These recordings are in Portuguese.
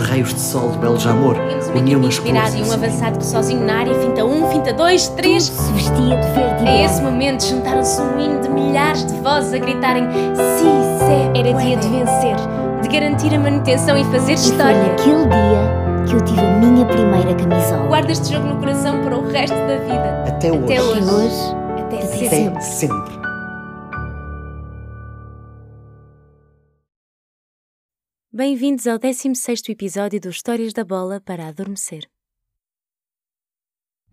os raios de sol de Beljamor uniam as virado e um avançado que sozinho na área finta um, finta dois, três. Tudo se vestia de verde e A esse momento juntaram-se um hino de milhares de vozes a gritarem Si, se, Era dia de vencer. de garantir a manutenção e fazer E foi história. naquele dia que eu tive a minha primeira camisola. Guarda este jogo no coração para o resto da vida. Até hoje. Até hoje. hoje, Até Até sempre. Até sempre. Bem-vindos ao 16º episódio do Histórias da Bola para Adormecer.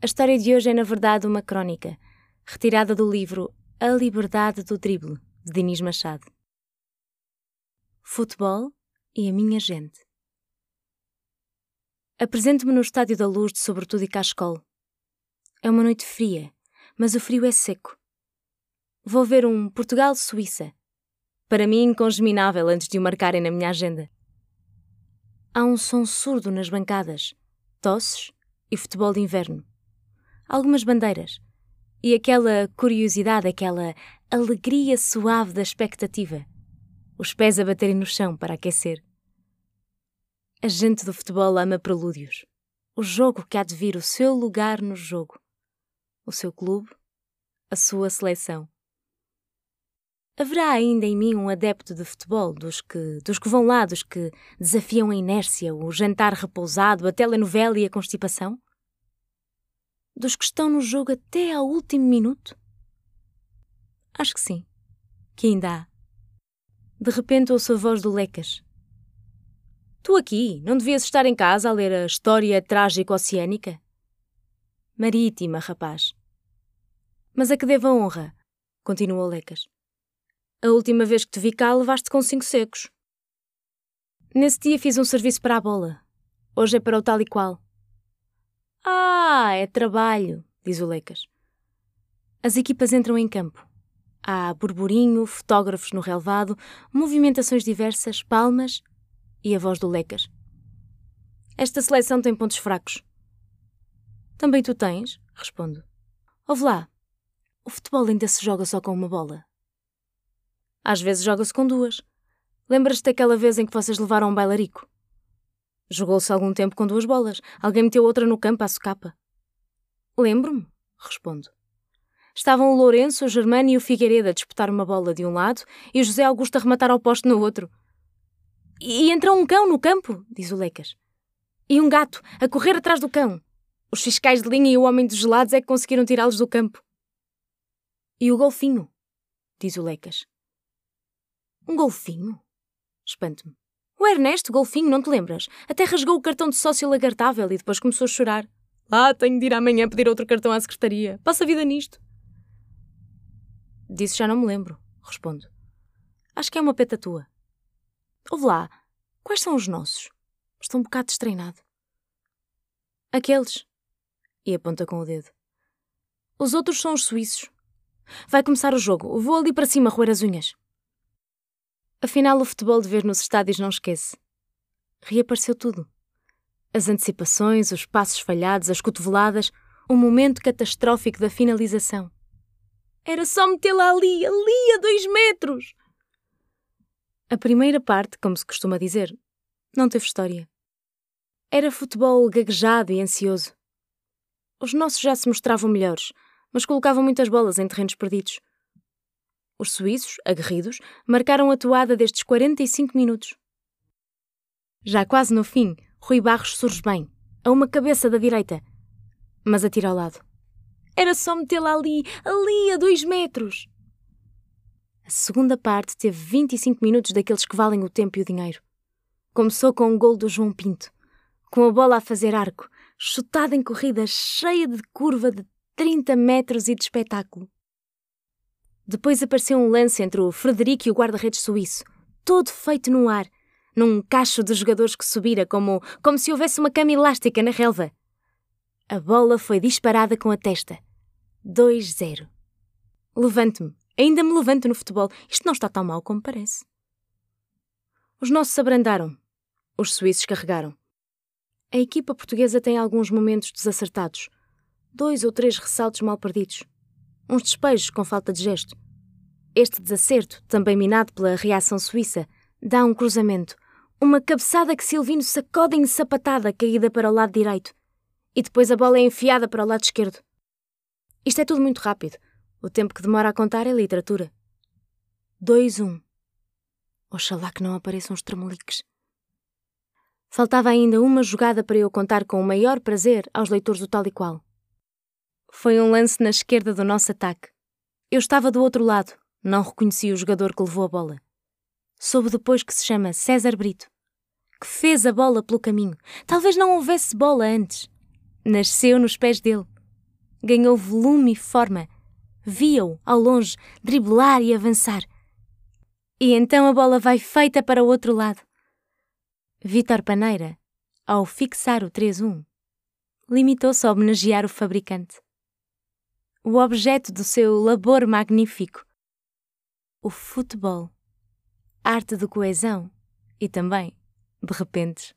A história de hoje é, na verdade, uma crónica, retirada do livro A Liberdade do Drible, de Dinis Machado. Futebol e a minha gente. Apresento-me no Estádio da Luz de Sobretudo e Cascol. É uma noite fria, mas o frio é seco. Vou ver um Portugal-Suíça, para mim incongeminável antes de o marcarem na minha agenda. Há um som surdo nas bancadas, tosses e futebol de inverno. Algumas bandeiras e aquela curiosidade, aquela alegria suave da expectativa. Os pés a baterem no chão para aquecer. A gente do futebol ama prelúdios. O jogo que há de vir o seu lugar no jogo. O seu clube, a sua seleção. Haverá ainda em mim um adepto de futebol, dos que, dos que vão lá, dos que desafiam a inércia, o jantar repousado, a telenovela e a constipação? Dos que estão no jogo até ao último minuto? Acho que sim, que ainda há. De repente ouço a voz do Lecas. Tu aqui, não devias estar em casa a ler a história trágica oceânica? Marítima, rapaz. Mas a que devo a honra? Continuou Lecas. A última vez que te vi cá, levaste com cinco secos. Nesse dia fiz um serviço para a bola. Hoje é para o tal e qual. Ah, é trabalho, diz o Lecas. As equipas entram em campo. Há burburinho, fotógrafos no relevado, movimentações diversas, palmas e a voz do Lecas. Esta seleção tem pontos fracos. Também tu tens, respondo. Ouve lá, o futebol ainda se joga só com uma bola. Às vezes joga-se com duas. Lembras-te daquela vez em que vocês levaram um bailarico? Jogou-se algum tempo com duas bolas. Alguém meteu outra no campo à socapa. Lembro-me, respondo. Estavam o Lourenço, o Germano e o Figueiredo a disputar uma bola de um lado e o José Augusto a rematar ao poste no outro. E entrou um cão no campo, diz o Lecas. E um gato, a correr atrás do cão. Os fiscais de linha e o homem dos gelados é que conseguiram tirá-los do campo. E o golfinho, diz o Lecas. Um golfinho? Espanto-me. O Ernesto, golfinho, não te lembras? Até rasgou o cartão de sócio lagartável e depois começou a chorar. Lá, tenho de ir amanhã pedir outro cartão à secretaria. Passa a vida nisto. Disso já não me lembro, respondo. Acho que é uma peta tua. Ouve lá, quais são os nossos? Estou um bocado destreinado. Aqueles. E aponta com o dedo. Os outros são os suíços. Vai começar o jogo. Vou ali para cima roer as unhas. Afinal, o futebol de ver nos estádios não esquece. Reapareceu tudo. As antecipações, os passos falhados, as cotoveladas, o momento catastrófico da finalização. Era só metê-la ali, ali, a dois metros! A primeira parte, como se costuma dizer, não teve história. Era futebol gaguejado e ansioso. Os nossos já se mostravam melhores, mas colocavam muitas bolas em terrenos perdidos. Os suíços, aguerridos, marcaram a toada destes 45 minutos. Já quase no fim, Rui Barros surge bem, a uma cabeça da direita, mas atira ao lado. Era só metê-la ali, ali, a dois metros. A segunda parte teve 25 minutos daqueles que valem o tempo e o dinheiro. Começou com um gol do João Pinto, com a bola a fazer arco, chutada em corrida cheia de curva de 30 metros e de espetáculo. Depois apareceu um lance entre o Frederico e o guarda-redes suíço, todo feito no ar, num cacho de jogadores que subira como, como se houvesse uma cama elástica na relva. A bola foi disparada com a testa. 2-0. Levanto-me. Ainda me levanto no futebol. Isto não está tão mal como parece. Os nossos abrandaram. Os suíços carregaram. A equipa portuguesa tem alguns momentos desacertados. Dois ou três ressaltos mal perdidos. Uns despejos com falta de gesto. Este desacerto, também minado pela reação suíça, dá um cruzamento, Uma cabeçada que Silvino sacode em sapatada caída para o lado direito. E depois a bola é enfiada para o lado esquerdo. Isto é tudo muito rápido. O tempo que demora a contar é literatura. 2-1. Oxalá que não apareçam os tremeliques. Faltava ainda uma jogada para eu contar com o maior prazer aos leitores do tal e qual. Foi um lance na esquerda do nosso ataque. Eu estava do outro lado, não reconheci o jogador que levou a bola. Soube depois que se chama César Brito, que fez a bola pelo caminho. Talvez não houvesse bola antes. Nasceu nos pés dele. Ganhou volume e forma. Via-o, ao longe, driblar e avançar. E então a bola vai feita para o outro lado. Vítor Paneira, ao fixar o 3-1, limitou-se a homenagear o fabricante. O objeto do seu labor magnífico. O futebol arte de coesão e também de repentes.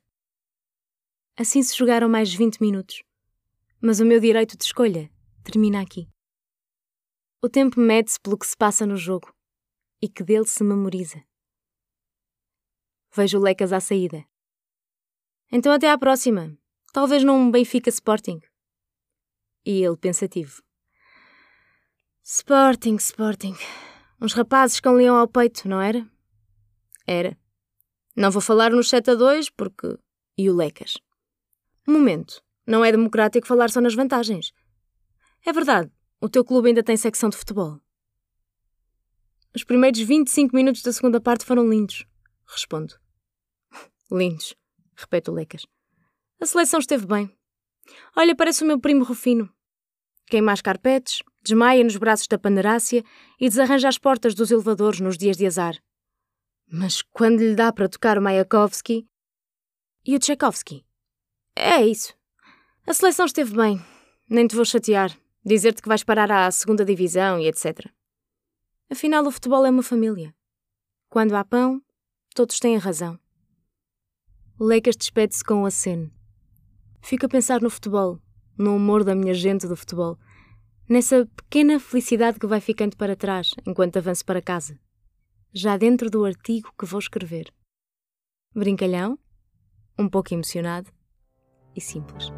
Assim se jogaram mais 20 minutos, mas o meu direito de escolha termina aqui. O tempo mede-se pelo que se passa no jogo e que dele se memoriza. Vejo Lecas à saída. Então até à próxima. Talvez num Benfica Sporting. E ele pensativo. Sporting, Sporting. Uns rapazes com leão ao peito, não era? Era. Não vou falar nos 7 a 2 porque. E o Lecas. Momento. Não é democrático falar só nas vantagens. É verdade. O teu clube ainda tem secção de futebol. Os primeiros 25 minutos da segunda parte foram lindos. Respondo. lindos. Repete o Lecas. A seleção esteve bem. Olha, parece o meu primo Rufino. Queima as carpetes, desmaia nos braços da panerácia e desarranja as portas dos elevadores nos dias de azar. Mas quando lhe dá para tocar o Mayakovsky. E o Tchaikovsky? É isso. A seleção esteve bem. Nem te vou chatear. Dizer-te que vais parar à segunda divisão e etc. Afinal, o futebol é uma família. Quando há pão, todos têm razão. Lecas despede-se com um aceno. Fico a pensar no futebol, no humor da minha gente do futebol, nessa pequena felicidade que vai ficando para trás enquanto avanço para casa já dentro do artigo que vou escrever. Brincalhão, um pouco emocionado e simples.